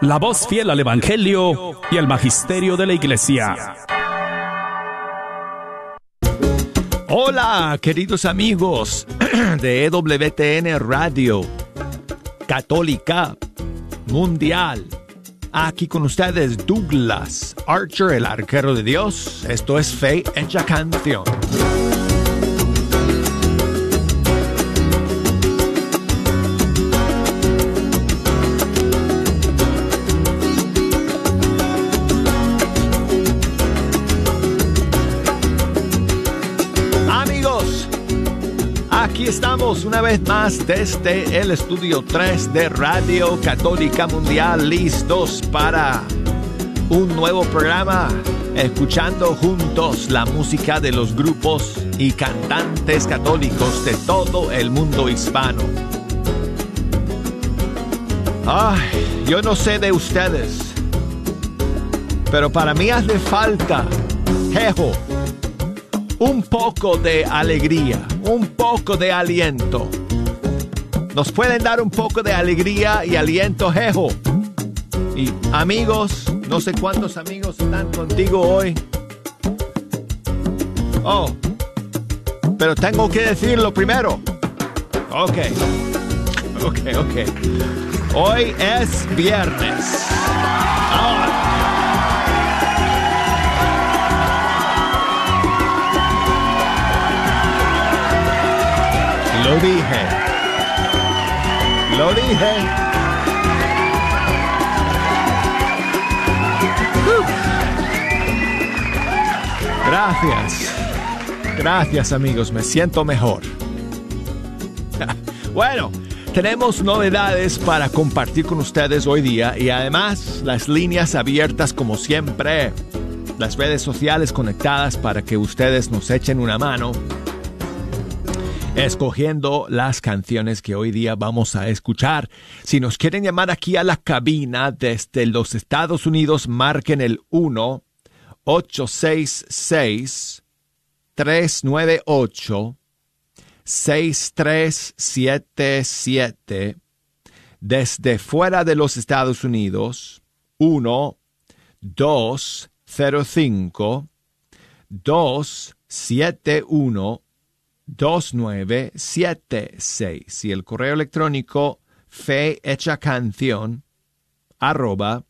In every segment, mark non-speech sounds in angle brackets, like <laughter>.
la voz fiel al Evangelio y al Magisterio de la Iglesia. Hola, queridos amigos <clears throat> de EWTN Radio, Católica, Mundial. Aquí con ustedes Douglas Archer, el arquero de Dios. Esto es Fe Hecha Canción. Una vez más desde el estudio 3 de Radio Católica Mundial, listos para un nuevo programa, escuchando juntos la música de los grupos y cantantes católicos de todo el mundo hispano. Ay, yo no sé de ustedes, pero para mí hace falta, jejo, un poco de alegría, un poco de aliento. Nos pueden dar un poco de alegría y aliento, jejo. Y amigos, no sé cuántos amigos están contigo hoy. Oh, pero tengo que decirlo primero. Ok, <laughs> ok, ok. Hoy es viernes. Lo dije. Lo dije. Gracias. Gracias amigos, me siento mejor. <laughs> bueno, tenemos novedades para compartir con ustedes hoy día y además las líneas abiertas como siempre, las redes sociales conectadas para que ustedes nos echen una mano escogiendo las canciones que hoy día vamos a escuchar. Si nos quieren llamar aquí a la cabina desde los Estados Unidos, marquen el 1 866 398 6377 desde fuera de los Estados Unidos 1 205 271 2976 y el correo electrónico fe hecha canción arroba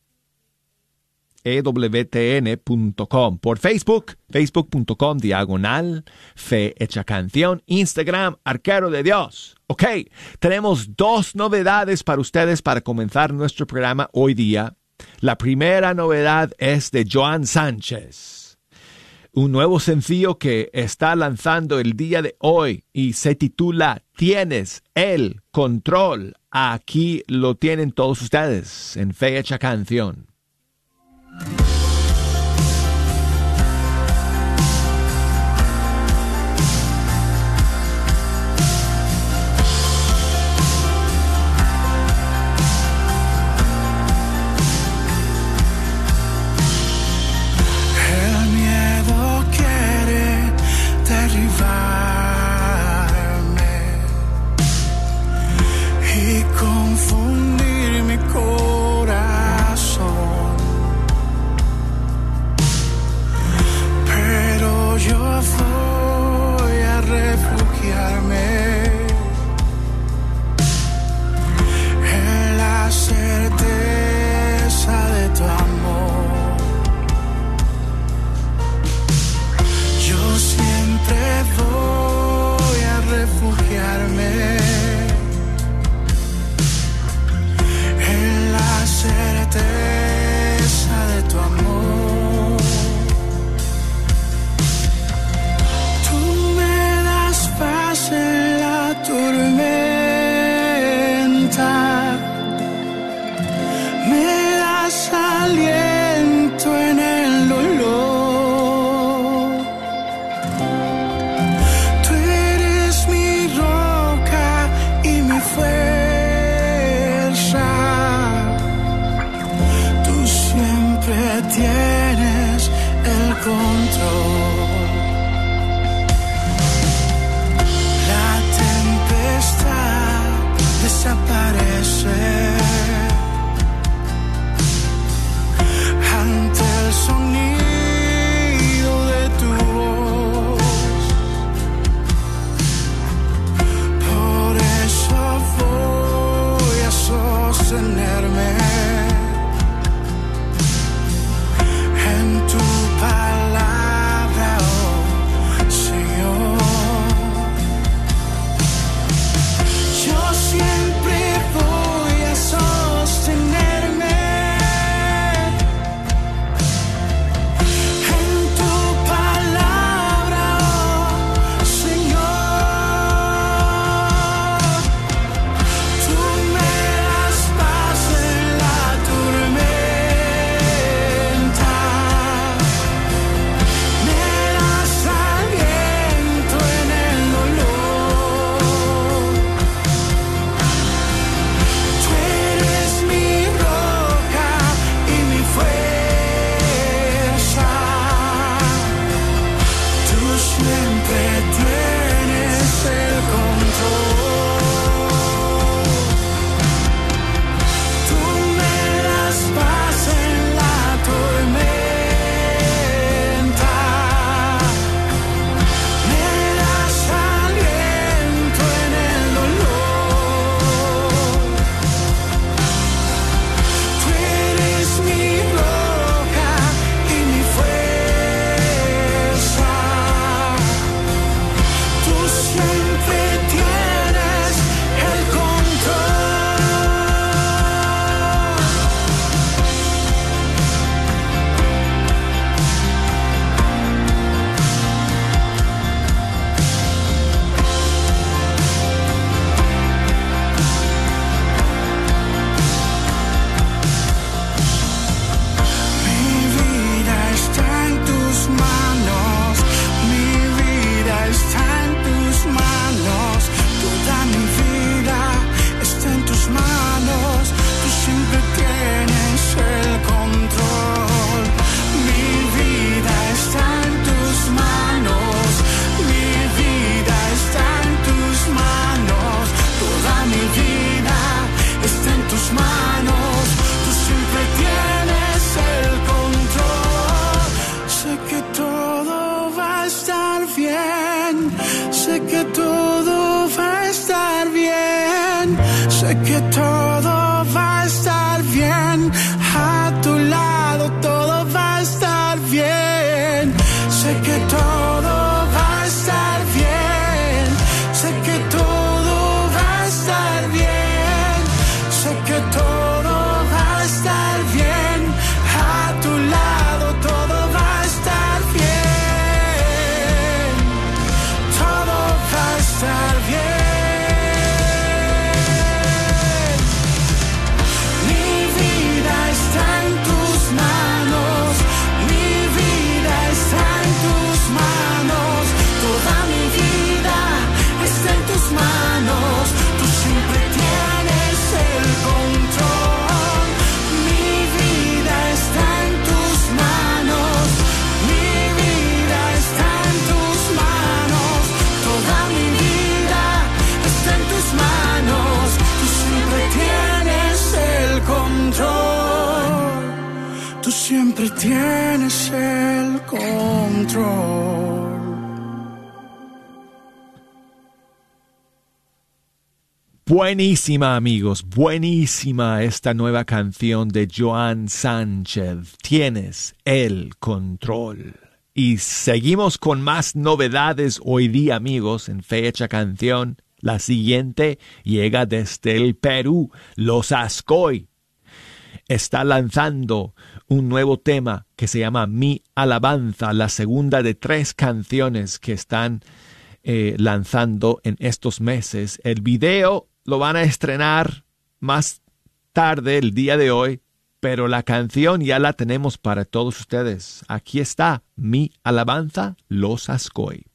ewtn.com por Facebook, facebook.com diagonal fe hecha canción, Instagram arquero de Dios. Ok, tenemos dos novedades para ustedes para comenzar nuestro programa hoy día. La primera novedad es de Joan Sánchez un nuevo sencillo que está lanzando el día de hoy y se titula Tienes el control. Aquí lo tienen todos ustedes en fecha canción. Buenísima amigos, buenísima esta nueva canción de Joan Sánchez. Tienes el control. Y seguimos con más novedades hoy día amigos en Fecha Canción. La siguiente llega desde el Perú, Los Ascoy. Está lanzando un nuevo tema que se llama Mi Alabanza, la segunda de tres canciones que están eh, lanzando en estos meses. El video lo van a estrenar más tarde, el día de hoy, pero la canción ya la tenemos para todos ustedes. Aquí está mi alabanza, los Ascoy.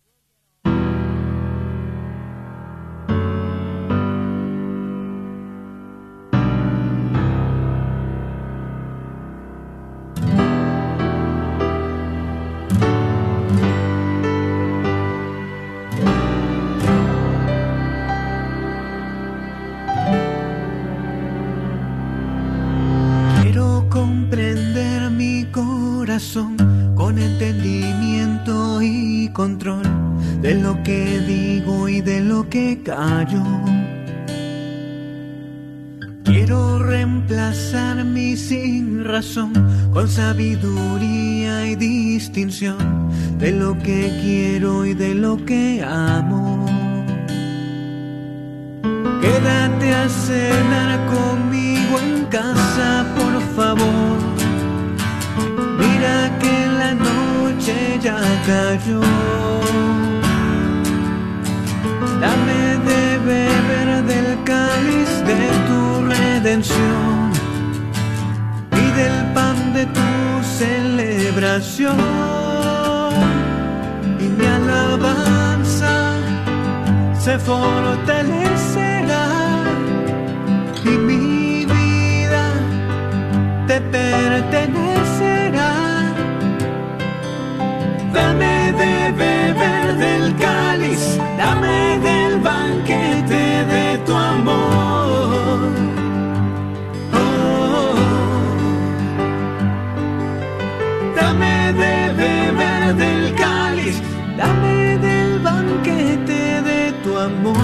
De del cáliz, dame del banquete de tu amor.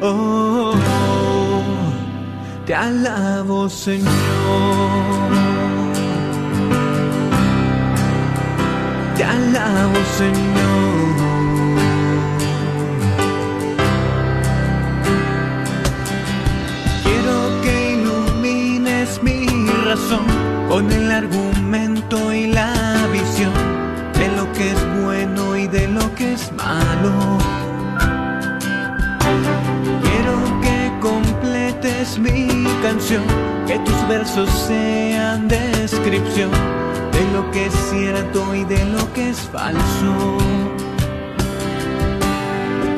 Oh, te alabo, Señor. te alabo Señor. Quiero que ilumines mi razón con el argumento y la visión de lo que es bueno y de lo que es malo. Quiero que completes mi canción, que tus versos sean descripción de lo que es cierto y de lo que es falso.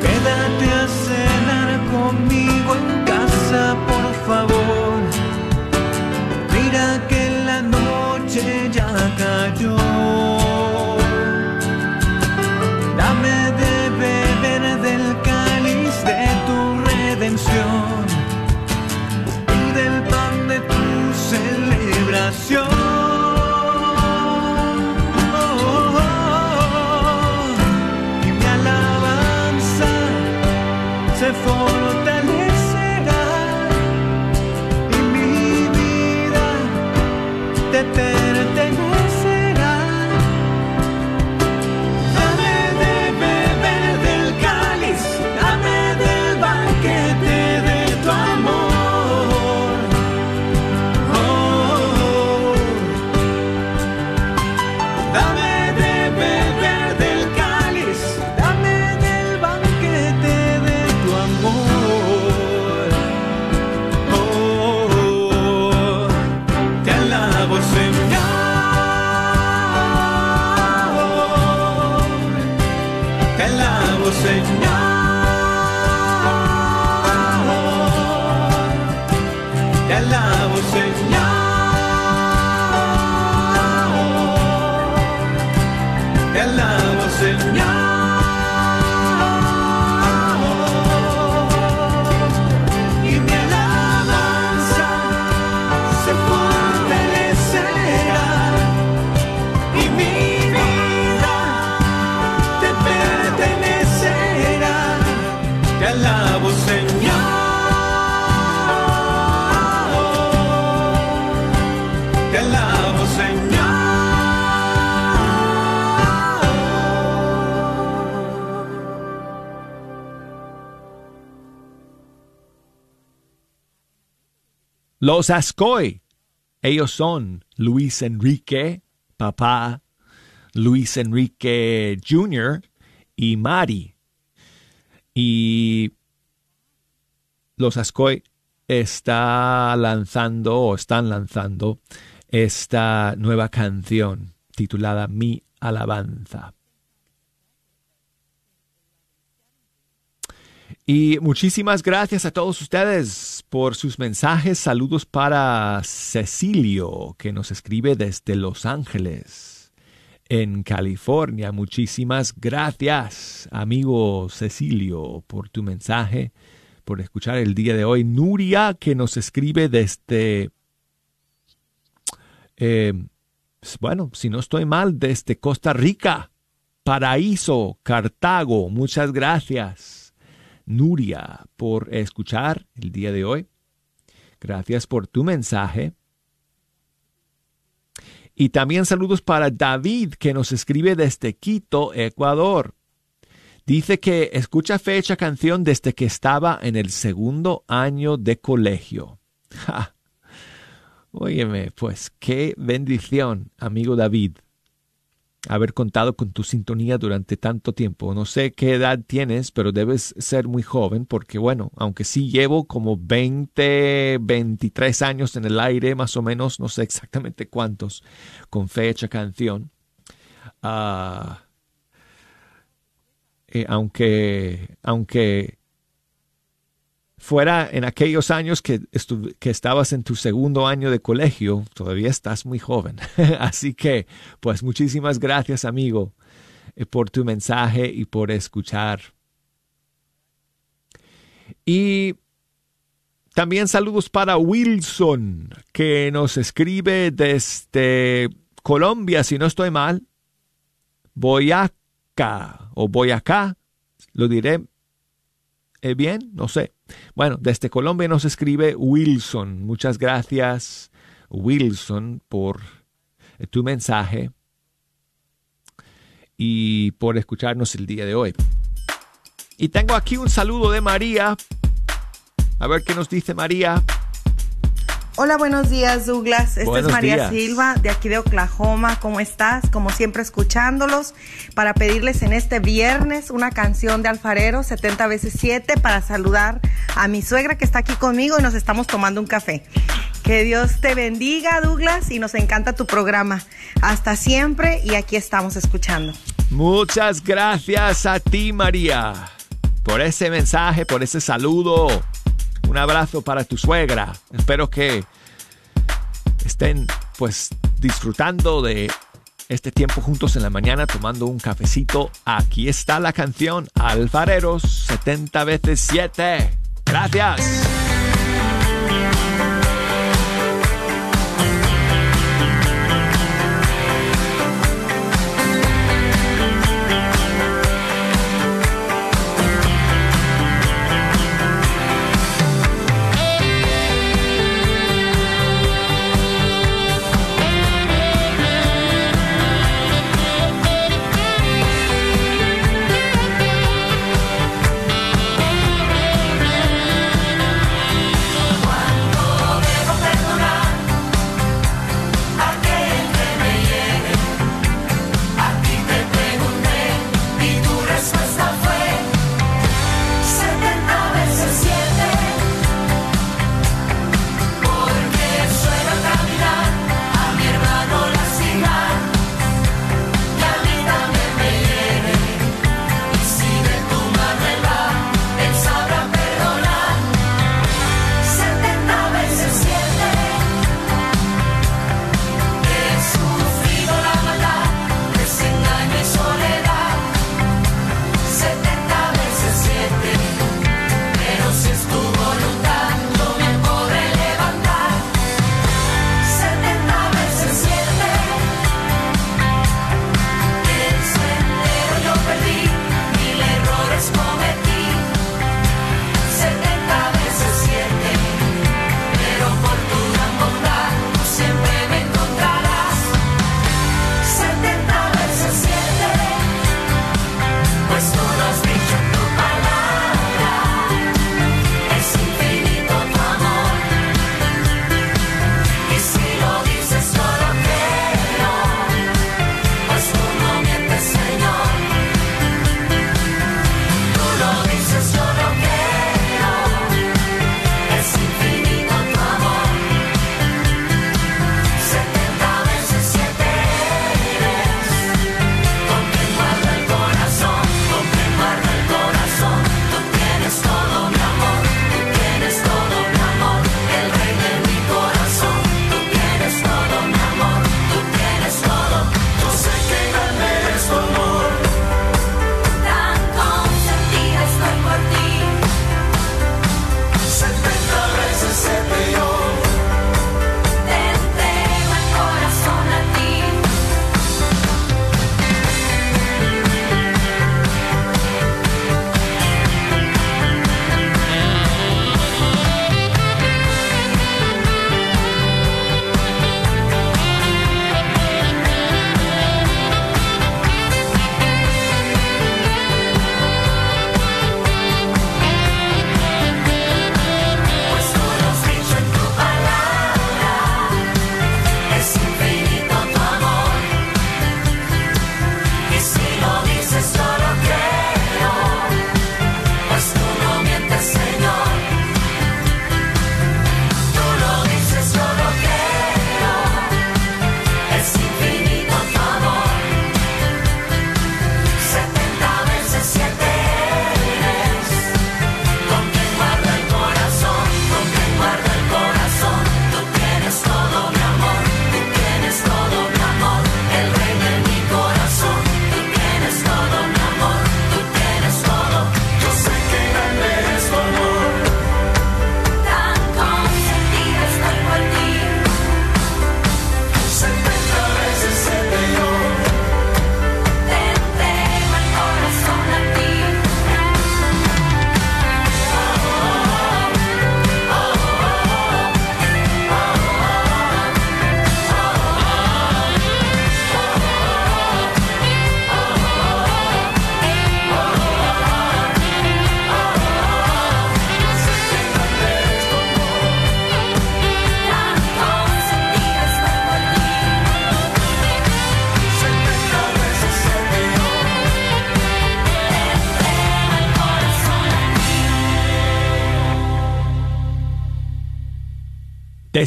Quédate a cenar conmigo en casa, por favor. Noche ya Los Ascoy. Ellos son Luis Enrique, papá, Luis Enrique Jr. y Mari. Y los Ascoy está lanzando o están lanzando esta nueva canción titulada Mi Alabanza. Y muchísimas gracias a todos ustedes por sus mensajes. Saludos para Cecilio, que nos escribe desde Los Ángeles, en California. Muchísimas gracias, amigo Cecilio, por tu mensaje, por escuchar el día de hoy. Nuria, que nos escribe desde, eh, bueno, si no estoy mal, desde Costa Rica, Paraíso, Cartago. Muchas gracias. Nuria, por escuchar el día de hoy. Gracias por tu mensaje. Y también saludos para David, que nos escribe desde Quito, Ecuador. Dice que escucha fecha canción desde que estaba en el segundo año de colegio. <laughs> Óyeme, pues qué bendición, amigo David haber contado con tu sintonía durante tanto tiempo. No sé qué edad tienes, pero debes ser muy joven porque, bueno, aunque sí llevo como 20, 23 años en el aire, más o menos, no sé exactamente cuántos, con fecha, canción. Ah, eh, aunque, aunque fuera en aquellos años que, que estabas en tu segundo año de colegio, todavía estás muy joven. <laughs> Así que, pues muchísimas gracias amigo eh, por tu mensaje y por escuchar. Y también saludos para Wilson, que nos escribe desde Colombia, si no estoy mal. Boyacá o Boyacá, lo diré eh, bien, no sé. Bueno, desde Colombia nos escribe Wilson. Muchas gracias, Wilson, por eh, tu mensaje y por escucharnos el día de hoy. Y tengo aquí un saludo de María. A ver qué nos dice María. Hola, buenos días, Douglas. Esta es María Silva de aquí de Oklahoma. ¿Cómo estás? Como siempre, escuchándolos para pedirles en este viernes una canción de Alfarero 70 veces 7 para saludar a mi suegra que está aquí conmigo y nos estamos tomando un café. Que Dios te bendiga, Douglas, y nos encanta tu programa. Hasta siempre y aquí estamos escuchando. Muchas gracias a ti, María, por ese mensaje, por ese saludo. Un abrazo para tu suegra. Espero que estén pues disfrutando de este tiempo juntos en la mañana tomando un cafecito. Aquí está la canción Alfareros 70 veces 7. Gracias.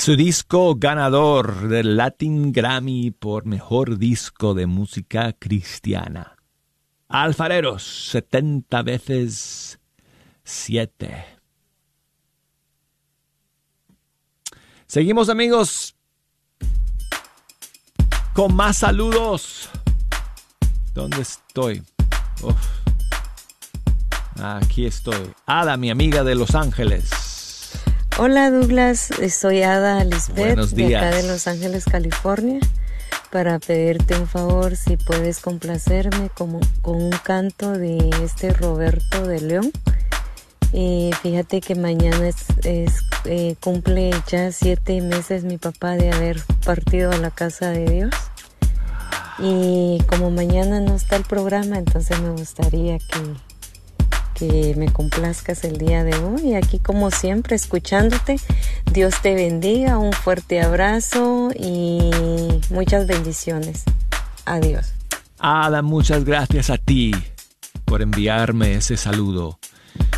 Su disco ganador del Latin Grammy por mejor disco de música cristiana. Alfareros, 70 veces 7. Seguimos amigos con más saludos. ¿Dónde estoy? Aquí estoy. Ada, mi amiga de Los Ángeles. Hola Douglas, soy Ada Lisbeth de acá de Los Ángeles, California, para pedirte un favor si puedes complacerme con, con un canto de este Roberto de León. Eh, fíjate que mañana es, eh, cumple ya siete meses mi papá de haber partido a la casa de Dios. Y como mañana no está el programa, entonces me gustaría que que me complazcas el día de hoy. Aquí como siempre, escuchándote. Dios te bendiga, un fuerte abrazo y muchas bendiciones. Adiós. Ada, muchas gracias a ti por enviarme ese saludo.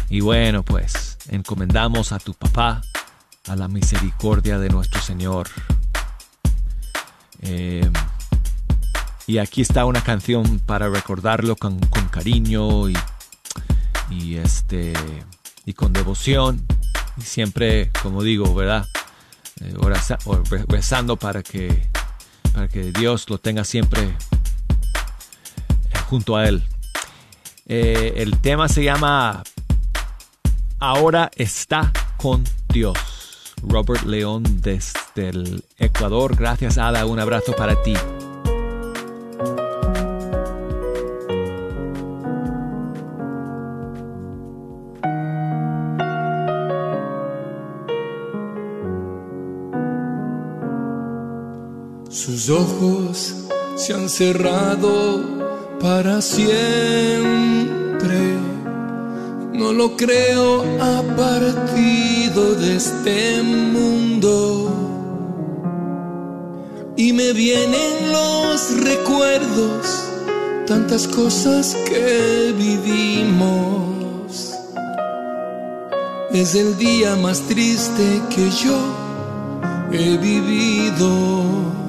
Y bueno, pues encomendamos a tu papá a la misericordia de nuestro Señor. Eh, y aquí está una canción para recordarlo con, con cariño y y este y con devoción. Y siempre como digo verdad eh, rezando para que para que Dios lo tenga siempre eh, junto a él. Eh, el tema se llama ahora está con Dios. Robert León desde el Ecuador. Gracias Ada. Un abrazo para ti Sus ojos se han cerrado para siempre. No lo creo, ha partido de este mundo. Y me vienen los recuerdos, tantas cosas que vivimos. Es el día más triste que yo he vivido.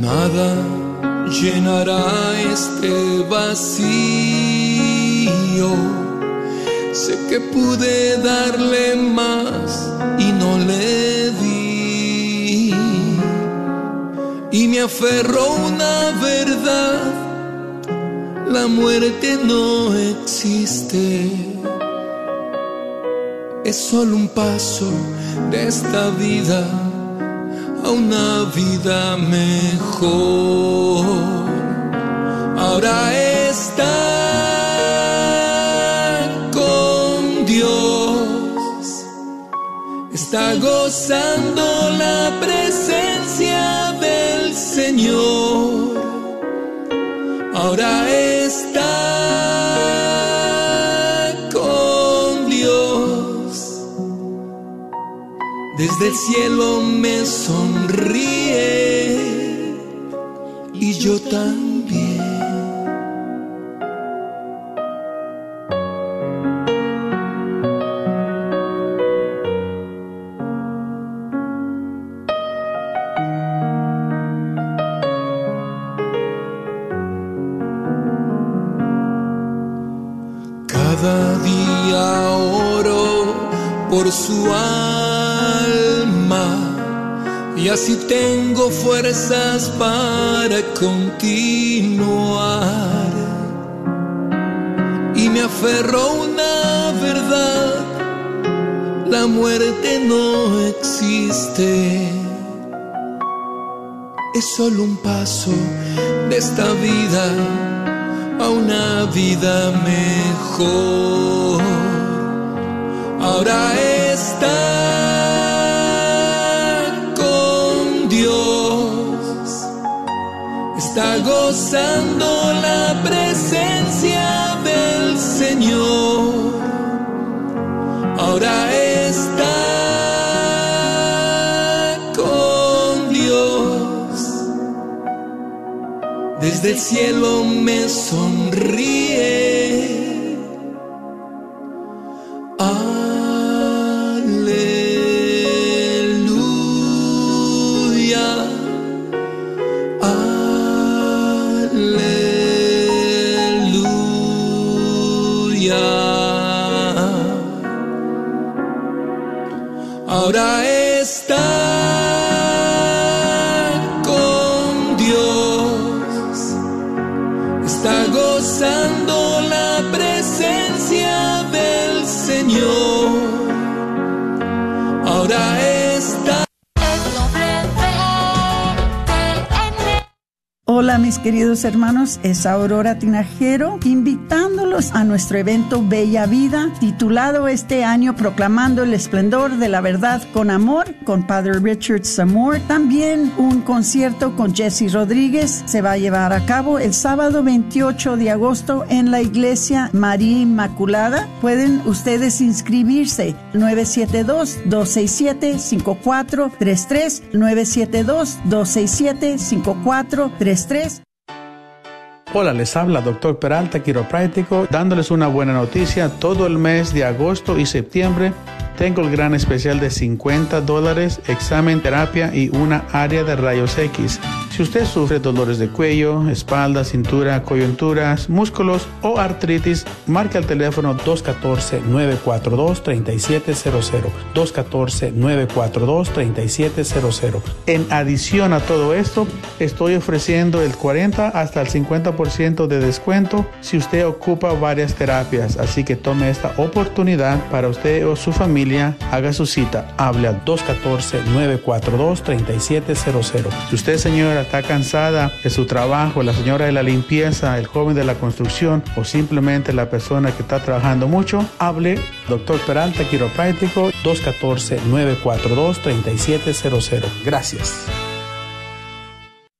Nada llenará este vacío. Sé que pude darle más y no le di. Y me aferró una verdad. La muerte no existe. Es solo un paso de esta vida una vida mejor. Ahora está con Dios, está gozando la presencia del Señor. Ahora está Desde el cielo me sonríe y yo también. Así tengo fuerzas para continuar. Y me aferro una verdad, la muerte no existe. Es solo un paso de esta vida a una vida mejor. Ahora está está gozando la presencia del Señor. Ahora está con Dios. Desde el cielo me sonríe. Mis queridos hermanos, es Aurora Tinajero a nuestro evento Bella Vida titulado este año Proclamando el Esplendor de la Verdad con Amor con Padre Richard Samore. También un concierto con Jesse Rodríguez se va a llevar a cabo el sábado 28 de agosto en la iglesia María Inmaculada. Pueden ustedes inscribirse 972-267-5433 972-267-5433 Hola, les habla Dr. Peralta, quiropráctico, dándoles una buena noticia. Todo el mes de agosto y septiembre tengo el gran especial de 50 dólares, examen, terapia y una área de rayos X. Si usted sufre dolores de cuello, espalda, cintura, coyunturas, músculos o artritis, marque al teléfono 214-942-3700. 214-942-3700. En adición a todo esto, estoy ofreciendo el 40 hasta el 50% de descuento si usted ocupa varias terapias. Así que tome esta oportunidad para usted o su familia haga su cita, hable al 214-942-3700. Si usted, señora, está cansada de su trabajo, la señora de la limpieza, el joven de la construcción o simplemente la persona que está trabajando mucho, hable, doctor Peralta, quiropráctico, 214-942-3700. Gracias.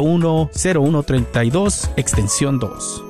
0132 extensión 2.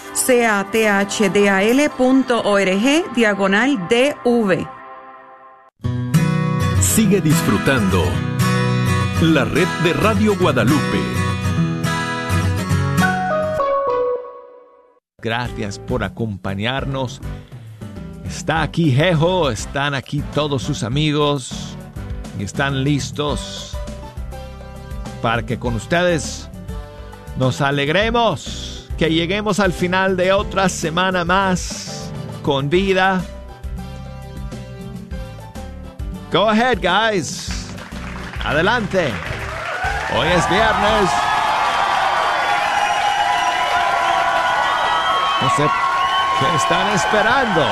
cathdal.org diagonal DV. Sigue disfrutando la red de Radio Guadalupe. Gracias por acompañarnos. Está aquí Jejo, están aquí todos sus amigos y están listos para que con ustedes nos alegremos que lleguemos al final de otra semana más con vida. Go ahead, guys. Adelante. Hoy es viernes. No sé qué están esperando.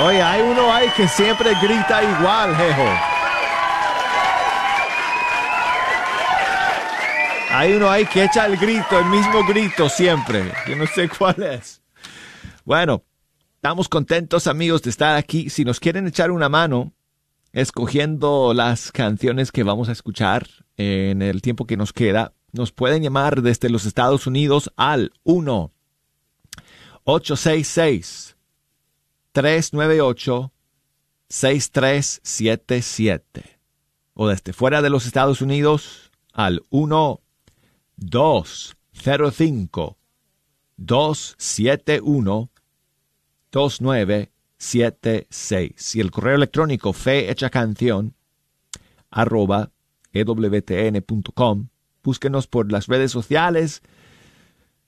Oye, hay uno ahí que siempre grita igual, jejo. Hay uno ahí que echa el grito, el mismo grito siempre. Yo no sé cuál es. Bueno, estamos contentos amigos de estar aquí. Si nos quieren echar una mano escogiendo las canciones que vamos a escuchar en el tiempo que nos queda, nos pueden llamar desde los Estados Unidos al 1 866 398 6377 o desde fuera de los Estados Unidos al 1 205 271 2976 y el correo electrónico fe hecha canción arroba ewtn.com. Búsquenos por las redes sociales.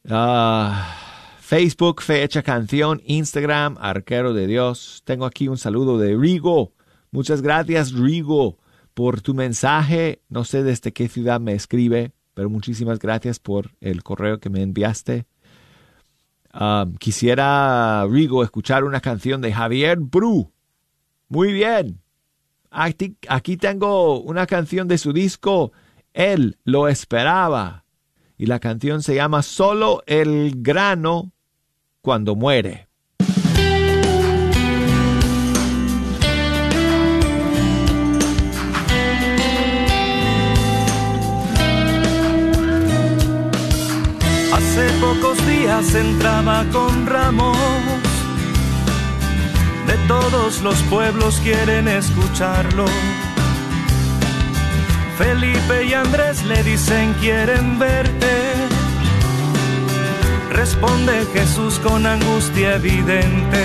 Ah, Facebook, Fecha Canción, Instagram, Arquero de Dios. Tengo aquí un saludo de Rigo. Muchas gracias, Rigo, por tu mensaje. No sé desde qué ciudad me escribe, pero muchísimas gracias por el correo que me enviaste. Ah, quisiera, Rigo, escuchar una canción de Javier Bru. Muy bien. Aquí, tengo una canción de su disco, Él lo esperaba. Y la canción se llama Solo el grano cuando muere. Hace pocos días entraba con Ramón de todos los pueblos quieren escucharlo. Felipe y Andrés le dicen quieren verte. Responde Jesús con angustia evidente.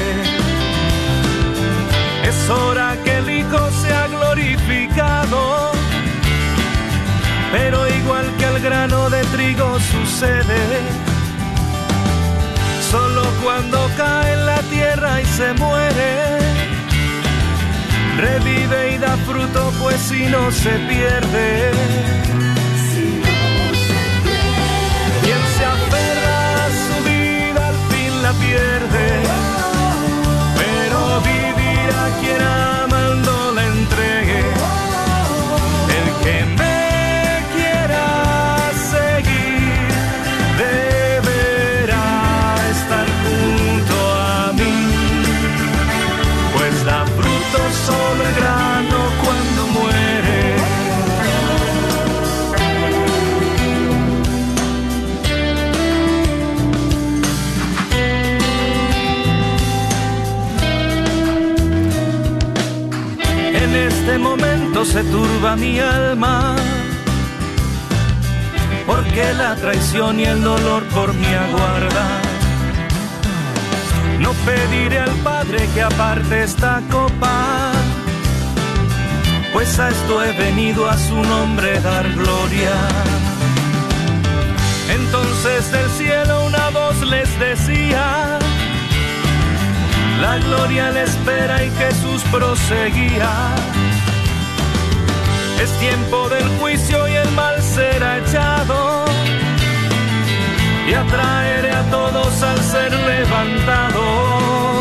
Es hora que el Hijo sea glorificado. Pero igual que el grano de trigo sucede. Solo cuando cae en la tierra y se muere, revive y da fruto, pues si no se pierde. Quien se aferra a su vida al fin la pierde, se turba mi alma, porque la traición y el dolor por mí aguarda. No pediré al Padre que aparte esta copa, pues a esto he venido a su nombre dar gloria. Entonces del cielo una voz les decía, la gloria le espera y Jesús proseguía es tiempo del juicio y el mal será echado. Y atraeré a todos al ser levantado.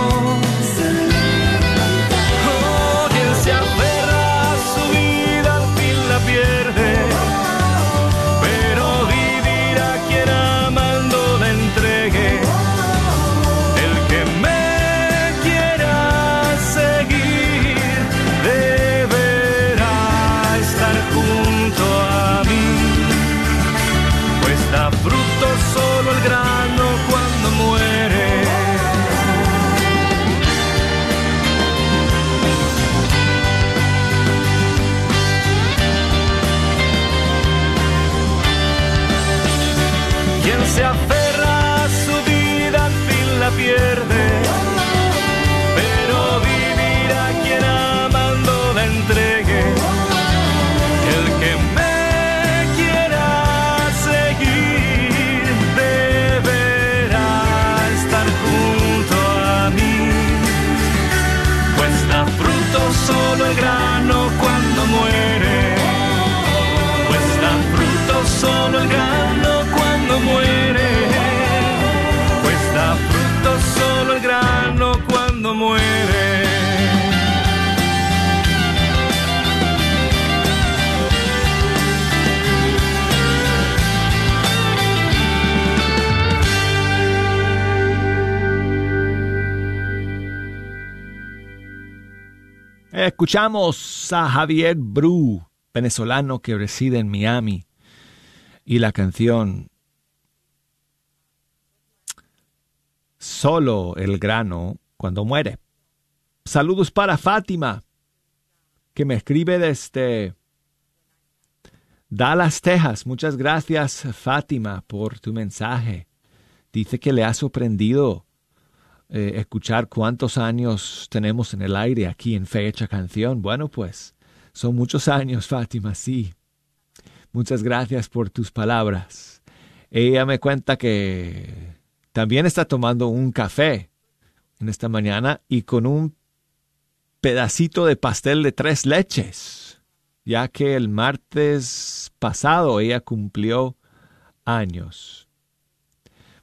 Escuchamos a Javier Bru, venezolano que reside en Miami, y la canción Solo el grano cuando muere. Saludos para Fátima, que me escribe desde Dallas, Texas. Muchas gracias, Fátima, por tu mensaje. Dice que le ha sorprendido eh, escuchar cuántos años tenemos en el aire aquí en Fecha Canción. Bueno, pues Son muchos años, <laughs> Fátima, sí. Muchas gracias por tus palabras. Ella me cuenta que también está tomando un café en esta mañana y con un pedacito de pastel de tres leches, ya que el martes pasado ella cumplió años.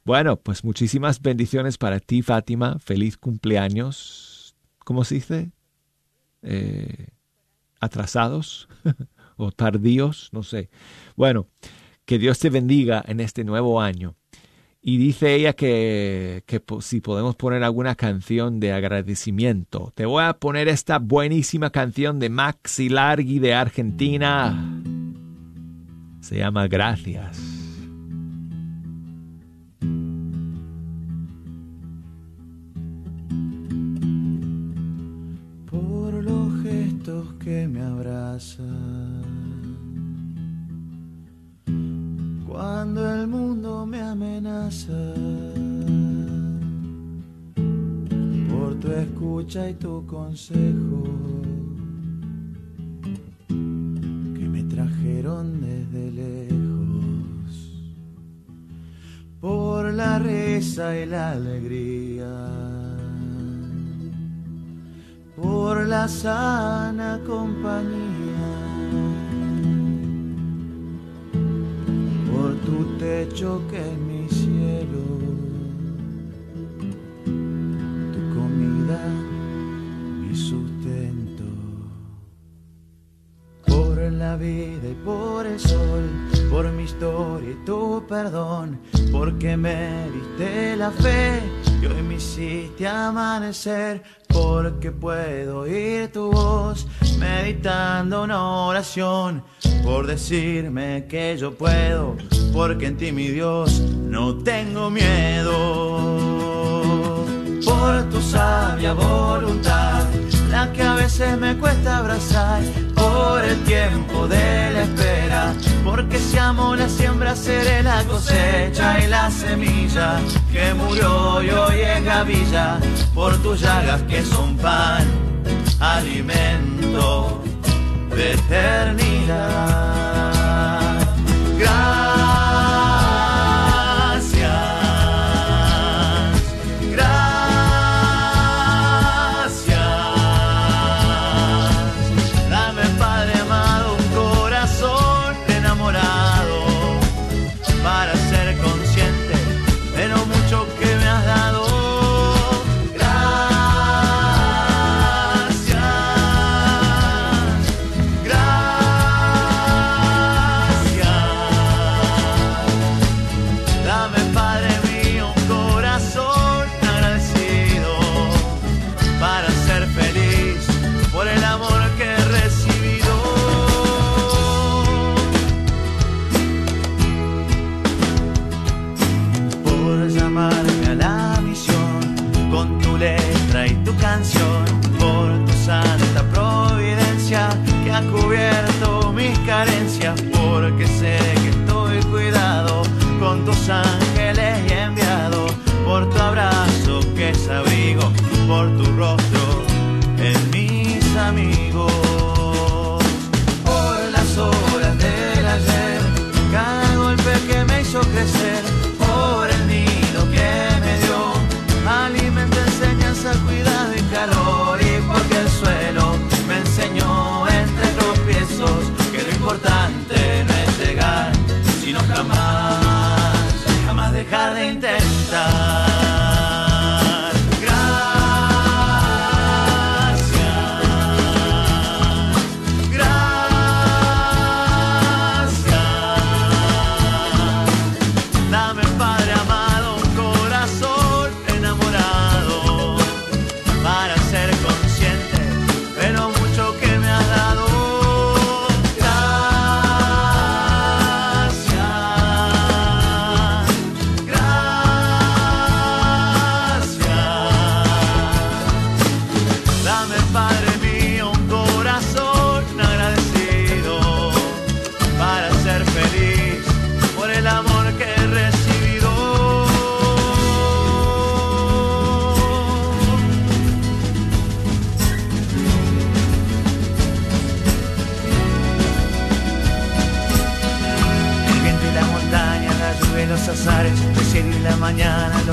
Bueno, pues muchísimas bendiciones para ti, Fátima. Feliz cumpleaños. ¿Cómo se dice? Eh, atrasados <laughs> o tardíos, no sé. Bueno, que Dios te bendiga en este nuevo año. Y dice ella que, que, si podemos poner alguna canción de agradecimiento. Te voy a poner esta buenísima canción de Maxi Largi de Argentina. Se llama Gracias. Cuando el mundo me amenaza, por tu escucha y tu consejo, que me trajeron desde lejos, por la risa y la alegría por la sana compañía, por tu techo que es mi cielo, tu comida, mi sustento, por la vida y por el sol, por mi historia y tu perdón, porque me diste la fe y hoy me hiciste amanecer porque puedo oír tu voz meditando una oración por decirme que yo puedo, porque en ti mi Dios no tengo miedo. Por tu sabia voluntad, la que a veces me cuesta abrazar, por el tiempo de la espera, porque si amo la siembra seré la cosecha y la semilla que murió y hoy es gavilla, por tus llagas que son pan, alimento de eternidad.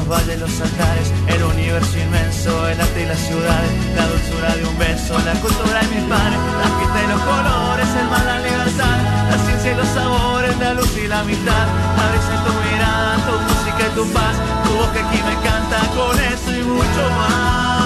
Los valles, los altares, el universo inmenso, el arte y las ciudades, la dulzura de un beso, la cultura de mis padres, la fiesta y los colores, el mal, la libertad, la ciencia y los sabores, la luz y la mitad, a veces tu mirada, tu música y tu paz, tu voz que aquí me canta con eso y mucho más.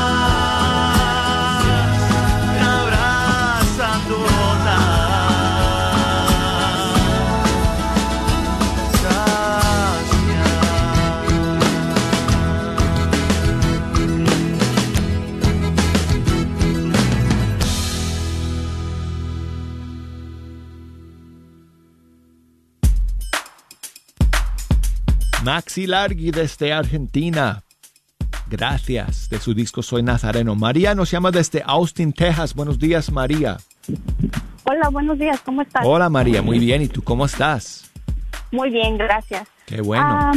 Maxi Largui desde Argentina. Gracias de su disco Soy Nazareno. María nos llama desde Austin, Texas. Buenos días, María. Hola, buenos días, ¿cómo estás? Hola, María, muy bien. ¿Y tú cómo estás? Muy bien, gracias. Qué bueno.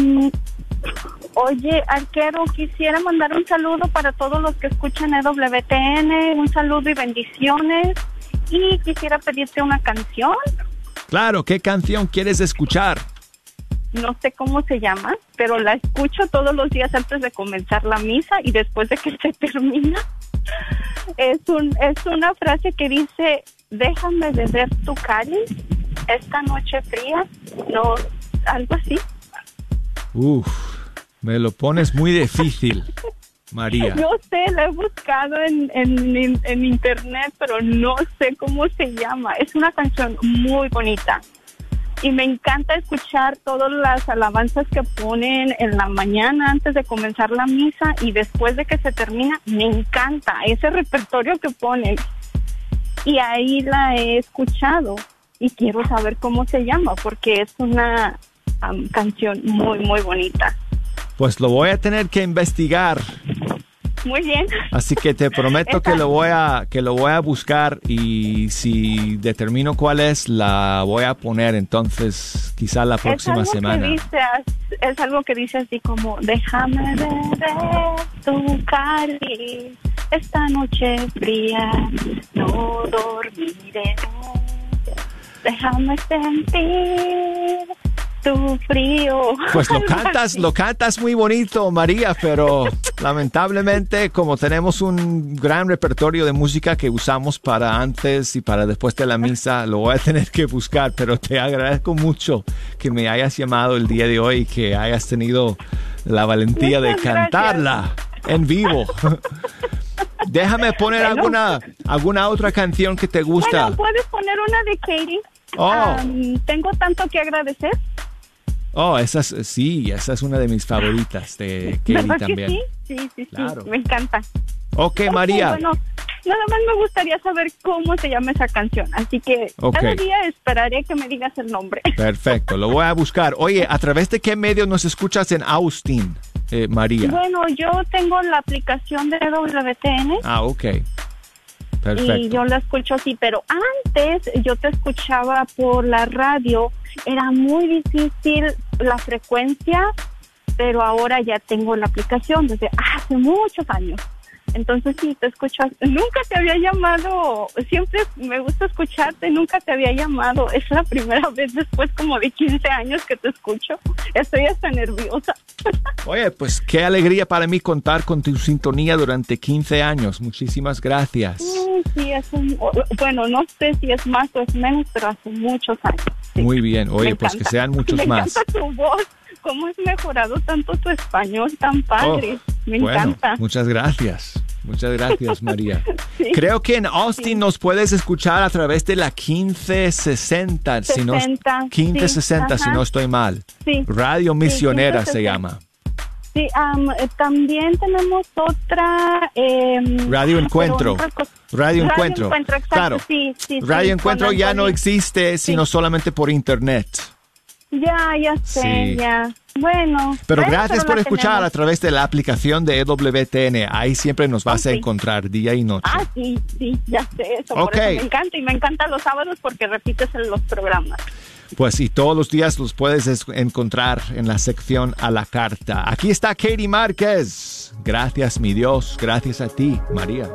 oye, Arquero, quisiera mandar un saludo para todos los que escuchan EWTN, un saludo y bendiciones. Y quisiera pedirte una canción. Claro, ¿qué canción quieres escuchar? No sé cómo se llama, pero la escucho todos los días antes de comenzar la misa y después de que se <laughs> termina. Es, un, es una frase que dice, déjame beber tu cáliz esta noche fría, no, algo así. Uf, me lo pones muy difícil. María. <laughs> Yo sé, la he buscado en, en, en, internet, pero no sé cómo se llama. Es una canción muy bonita y me encanta escuchar todas las alabanzas que ponen en la mañana antes de comenzar la misa y después de que se termina. Me encanta ese repertorio que ponen. Y ahí la he escuchado y quiero saber cómo se llama porque es una canción muy, muy bonita. Pues lo voy a tener que investigar muy bien. Así que te prometo que lo voy a que lo voy a buscar y si determino cuál es la voy a poner entonces quizá la próxima semana. es algo que dice así como déjame beber tu cariz esta noche fría no dormiré déjame sentir tu frío. Pues lo <laughs> cantas, lo cantas muy bonito, María, pero lamentablemente como tenemos un gran repertorio de música que usamos para antes y para después de la misa, lo voy a tener que buscar, pero te agradezco mucho que me hayas llamado el día de hoy y que hayas tenido la valentía de cantarla en vivo. <laughs> Déjame poner alguna alguna otra canción que te gusta. Bueno, puedes poner una de Katie. Oh. tengo tanto que agradecer. Oh, esa es, sí, esa es una de mis favoritas de <laughs> Kelly también. sí? Sí, sí, sí, me encanta. Ok, María. Bueno, nada más me gustaría saber cómo se llama esa canción, así que cada día esperaré que me digas el nombre. <laughs> Perfecto, lo voy a buscar. Oye, ¿a través de qué medio nos escuchas en Austin, eh, María? Bueno, yo tengo la aplicación de WTN. Ah, ok. Perfecto. Y yo la escucho así, pero antes yo te escuchaba por la radio era muy difícil la frecuencia, pero ahora ya tengo la aplicación desde hace muchos años. Entonces, sí, te escuchas. Nunca te había llamado. Siempre me gusta escucharte. Nunca te había llamado. Es la primera vez después como de 15 años que te escucho. Estoy hasta nerviosa. <laughs> Oye, pues qué alegría para mí contar con tu sintonía durante 15 años. Muchísimas gracias. Sí, es un, bueno, no sé si es más o es menos, pero hace muchos años. Muy bien. Oye, pues que sean muchos <laughs> me más. Encanta tu voz. ¿Cómo has mejorado tanto tu español tan padre? Oh, me encanta. Muchas gracias. Muchas gracias, María. <laughs> Creo que en Austin nos puedes escuchar a través de la 1560, 60, si no, 1560, si no estoy mal. Radio Misionera se llama. Sí, eh, también tenemos otra... Em, Radio Encuentro. Radio, Encuentro. claro. Radio Encuentro ya no existe, sino solamente por Internet. Ya, ya sé, ya. Bueno. Pero gracias por escuchar a través de la aplicación de EWTN. Ahí siempre nos vas a encontrar día y noche. Ah, sí, sí, ya sé eso. me encanta y me encantan los sábados porque repites en los programas. Pues y todos los días los puedes encontrar en la sección a la carta. Aquí está Katie Márquez. Gracias, mi Dios. Gracias a ti, María.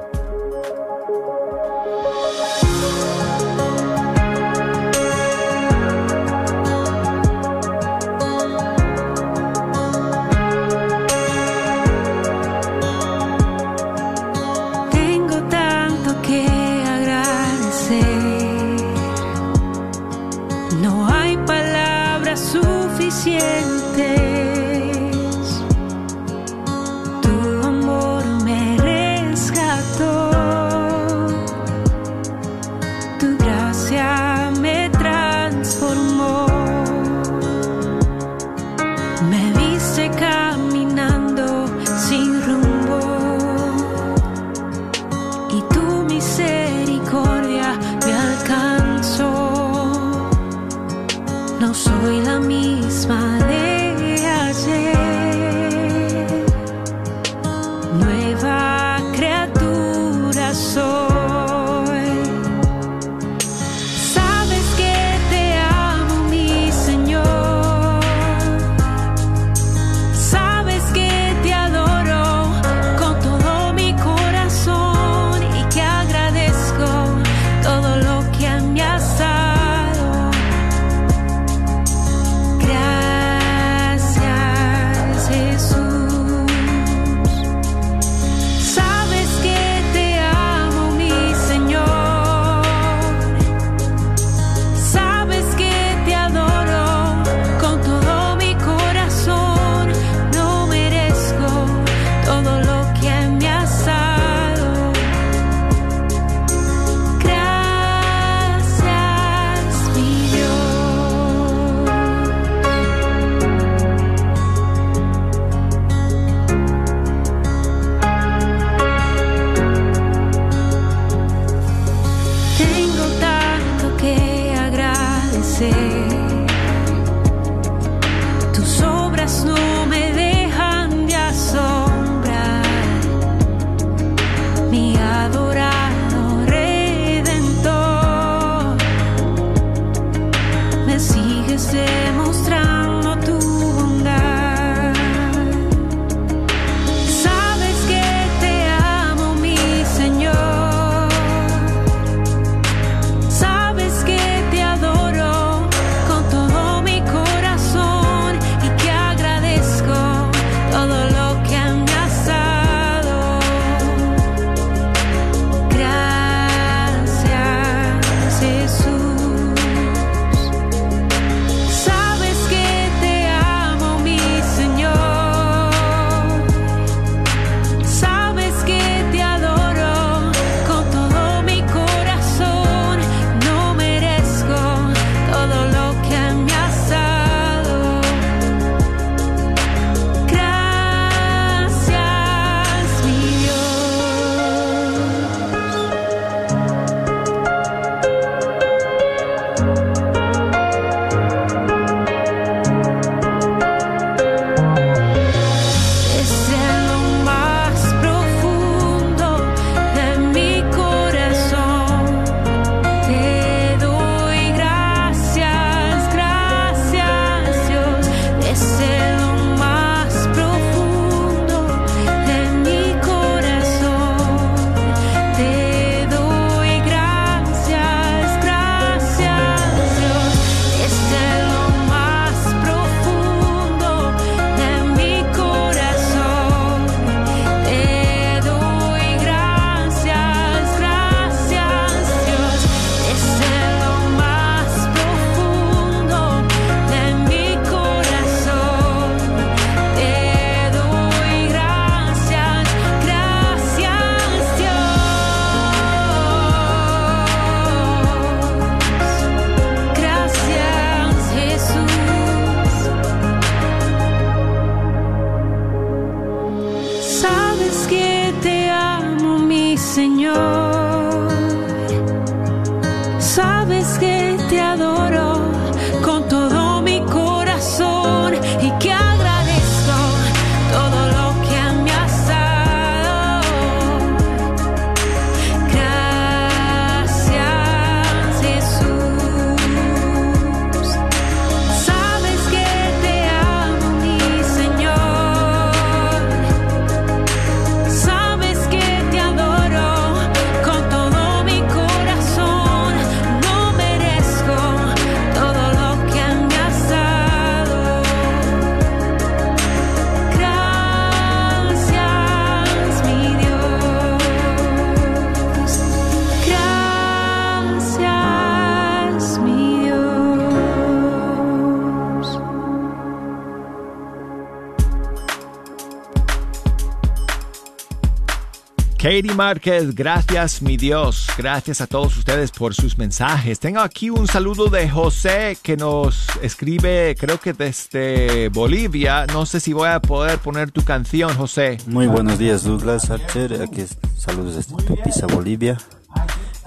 Katie Márquez, gracias mi Dios, gracias a todos ustedes por sus mensajes. Tengo aquí un saludo de José que nos escribe, creo que desde Bolivia. No sé si voy a poder poner tu canción, José. Muy buenos días, Douglas Archer. Aquí saludos desde Bolivia.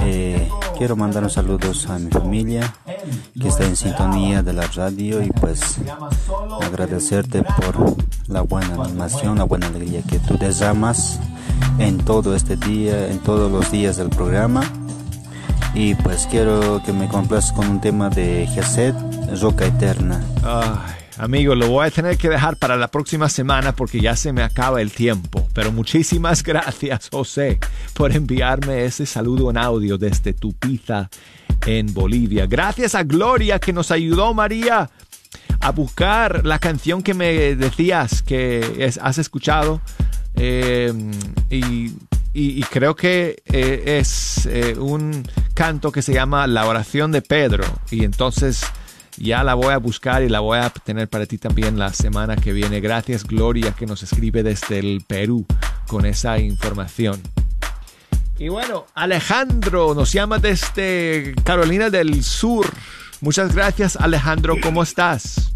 Eh, quiero mandar un saludos a mi familia que está en sintonía de la radio y pues agradecerte por la buena animación, la buena alegría que tú derramas en todo este día, en todos los días del programa. Y pues quiero que me complazcas con un tema de Geset, Roca Eterna. Amigo, lo voy a tener que dejar para la próxima semana porque ya se me acaba el tiempo. Pero muchísimas <laughs> gracias, José, por enviarme ese saludo en audio desde tu pizza en Bolivia. Gracias a Gloria que nos ayudó, María, a buscar la canción que me decías que has escuchado. Eh, y, creo que eh, es eh, un canto que se llama La oración de Pedro. Y entonces ya la voy a buscar y la voy a tener para ti también la semana que viene. Gracias Gloria que nos escribe desde el Perú con esa información. Y bueno, Alejandro nos llama desde Carolina del Sur. Muchas gracias Alejandro, ¿cómo estás?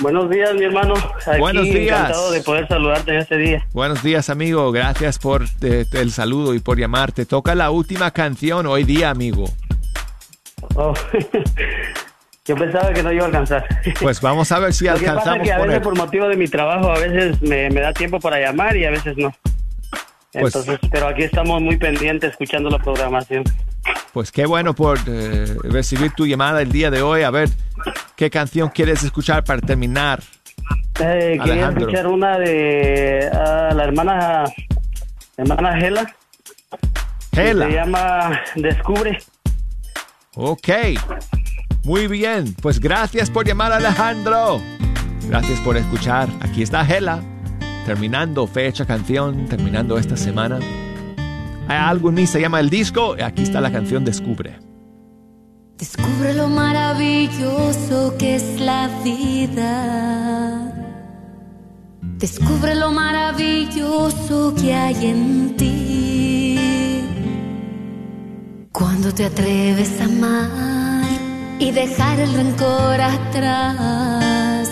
Buenos días, mi hermano. Buenos días. Encantado de poder saludarte en este día. Buenos días, amigo. Gracias por eh, el saludo y por llamarte. Toca la última canción hoy día, amigo. Oh. <laughs> Yo pensaba que no iba a alcanzar. Pues vamos a ver si <laughs> alcanzamos. Pasa que a veces por motivo de mi trabajo a veces me, da tiempo para llamar y a veces no. Pues Entonces, pero aquí estamos muy pendientes escuchando la programación. Pues qué bueno por eh, recibir tu llamada el día de hoy. A ver, ¿qué canción quieres escuchar para terminar? Eh, quería escuchar una de ah, la hermana, hermana Gela. Gela. Se llama Descubre. Ok. Muy bien, pues gracias por llamar Alejandro. Gracias por escuchar. Aquí está Gela, terminando fecha canción, terminando esta semana. Hay algo en mí, se llama el disco, y aquí está la canción Descubre. Descubre lo maravilloso que es la vida. Descubre lo maravilloso que hay en ti. Cuando te atreves a amar y dejar el rencor atrás.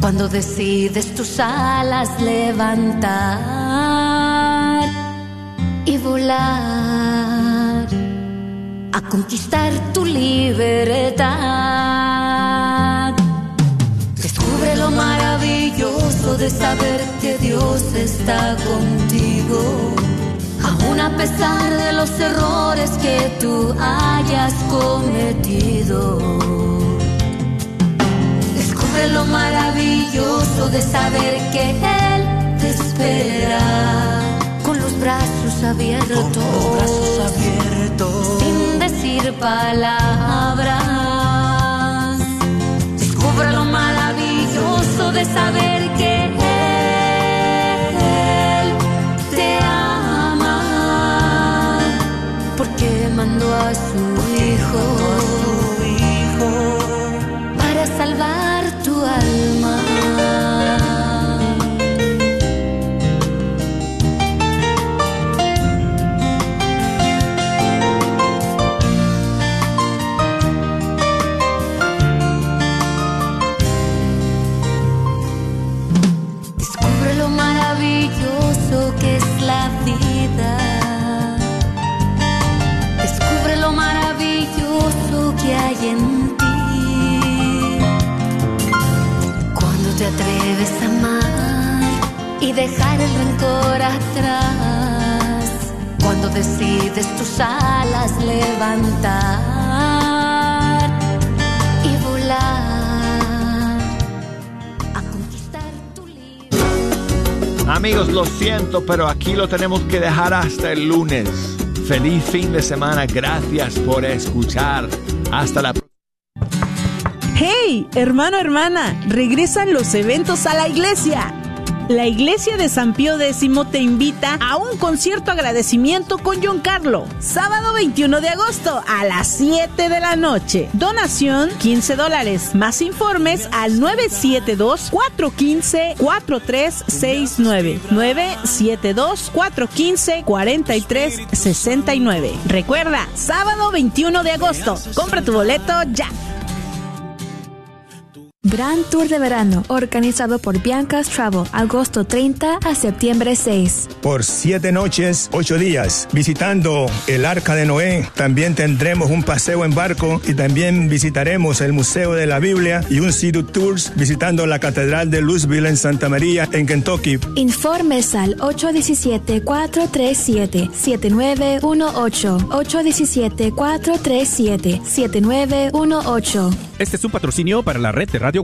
Cuando decides tus alas levantar y volar a conquistar tu libertad. Descubre lo maravilloso de saber que Dios está contigo a pesar de los errores que tú hayas cometido. Descubre lo maravilloso de saber que Él te espera con los brazos abiertos, con los brazos abiertos, sin decir palabras. Descubre lo maravilloso de saber a su hijo para salvar tu alma. Amigos, lo siento, pero aquí lo tenemos que dejar hasta el lunes. Feliz fin de semana, gracias por escuchar. Hasta la ¡Hey, hermano, hermana! Regresan los eventos a la iglesia. La iglesia de San Pío X te invita a un concierto agradecimiento con John Carlo. Sábado 21 de agosto a las 7 de la noche. Donación 15 dólares. Más informes al 972-415-4369. 972-415-4369. Recuerda, sábado 21 de agosto. Compra tu boleto ya. Gran Tour de Verano, organizado por Bianca's Travel, agosto 30 a septiembre 6. Por siete noches, ocho días, visitando el Arca de Noé. También tendremos un paseo en barco y también visitaremos el Museo de la Biblia y un City Tours visitando la Catedral de Louisville en Santa María, en Kentucky. Informes al 817-437-7918. 817-437-7918. Este es un patrocinio para la red de Radio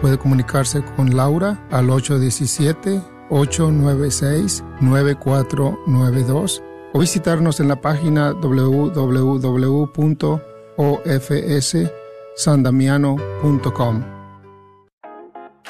Puede comunicarse con Laura al 817-896-9492 o visitarnos en la página www.ofssandamiano.com.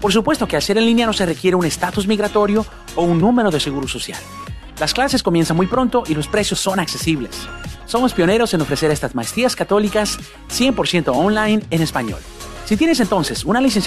Por supuesto que al ser en línea no se requiere un estatus migratorio o un número de seguro social. Las clases comienzan muy pronto y los precios son accesibles. Somos pioneros en ofrecer estas maestrías católicas 100% online en español. Si tienes entonces una licenciatura